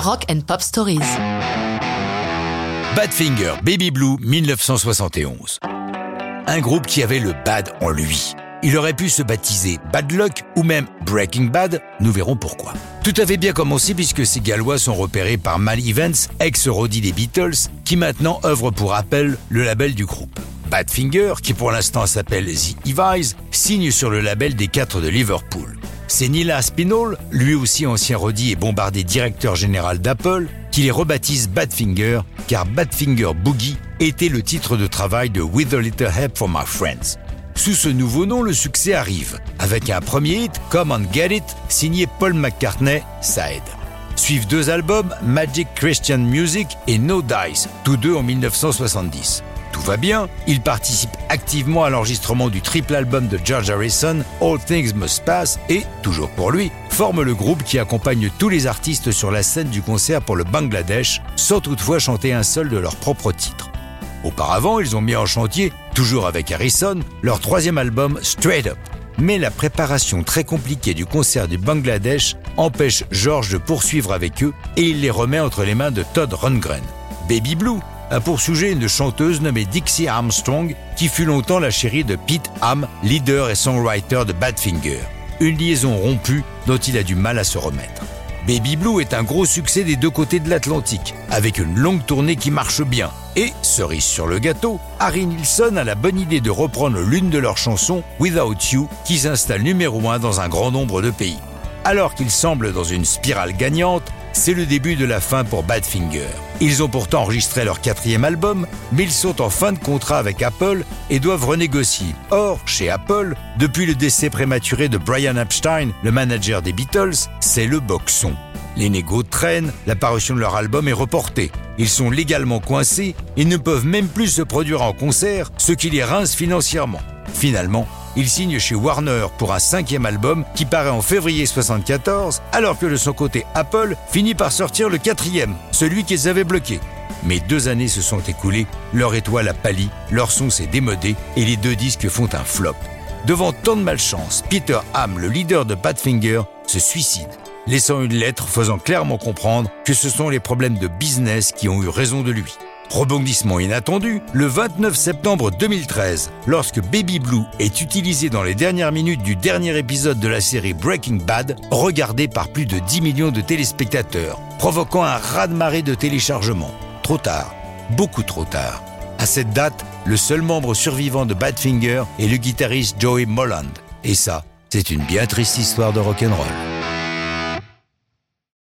Rock and Pop Stories. Badfinger Baby Blue 1971. Un groupe qui avait le bad en lui. Il aurait pu se baptiser Bad Luck ou même Breaking Bad, nous verrons pourquoi. Tout avait bien commencé puisque ces Gallois sont repérés par Mal Evans, ex-Roddy des Beatles, qui maintenant œuvre pour Apple, le label du groupe. Badfinger, qui pour l'instant s'appelle The Evies, signe sur le label des quatre de Liverpool. C'est Nila Spinall, lui aussi ancien Roddy et bombardé directeur général d'Apple, qui les rebaptise Badfinger, car Badfinger Boogie était le titre de travail de With a Little Help from My Friends. Sous ce nouveau nom, le succès arrive, avec un premier hit, Come and Get It, signé Paul McCartney, ça. Suivent deux albums, Magic Christian Music et No Dice, tous deux en 1970. Tout va bien, il participe activement à l'enregistrement du triple album de George Harrison, All Things Must Pass, et, toujours pour lui, forme le groupe qui accompagne tous les artistes sur la scène du concert pour le Bangladesh, sans toutefois chanter un seul de leurs propres titres. Auparavant, ils ont mis en chantier, toujours avec Harrison, leur troisième album Straight Up. Mais la préparation très compliquée du concert du Bangladesh empêche George de poursuivre avec eux et il les remet entre les mains de Todd Rundgren. Baby Blue a pour sujet une chanteuse nommée Dixie Armstrong qui fut longtemps la chérie de Pete Ham, leader et songwriter de Badfinger. Une liaison rompue dont il a du mal à se remettre. Baby Blue est un gros succès des deux côtés de l'Atlantique, avec une longue tournée qui marche bien. Et, cerise sur le gâteau, Harry Nilsson a la bonne idée de reprendre l'une de leurs chansons, Without You, qui s'installe numéro 1 dans un grand nombre de pays. Alors qu'ils semblent dans une spirale gagnante, c'est le début de la fin pour Badfinger. Ils ont pourtant enregistré leur quatrième album, mais ils sont en fin de contrat avec Apple et doivent renégocier. Or, chez Apple, depuis le décès prématuré de Brian Epstein, le manager des Beatles, c'est le boxon. Les négos traînent, l'apparition de leur album est reportée. Ils sont légalement coincés et ne peuvent même plus se produire en concert, ce qui les rince financièrement. Finalement, il signe chez Warner pour un cinquième album qui paraît en février 74, alors que de son côté Apple finit par sortir le quatrième, celui qu'ils avaient bloqué. Mais deux années se sont écoulées, leur étoile a pâli, leur son s'est démodé et les deux disques font un flop. Devant tant de malchance, Peter Ham, le leader de Badfinger, se suicide, laissant une lettre faisant clairement comprendre que ce sont les problèmes de business qui ont eu raison de lui. Rebondissement inattendu, le 29 septembre 2013, lorsque Baby Blue est utilisé dans les dernières minutes du dernier épisode de la série Breaking Bad, regardé par plus de 10 millions de téléspectateurs, provoquant un raz-de-marée de téléchargements. Trop tard, beaucoup trop tard. À cette date, le seul membre survivant de Badfinger est le guitariste Joey Molland. Et ça, c'est une bien triste histoire de rock'n'roll.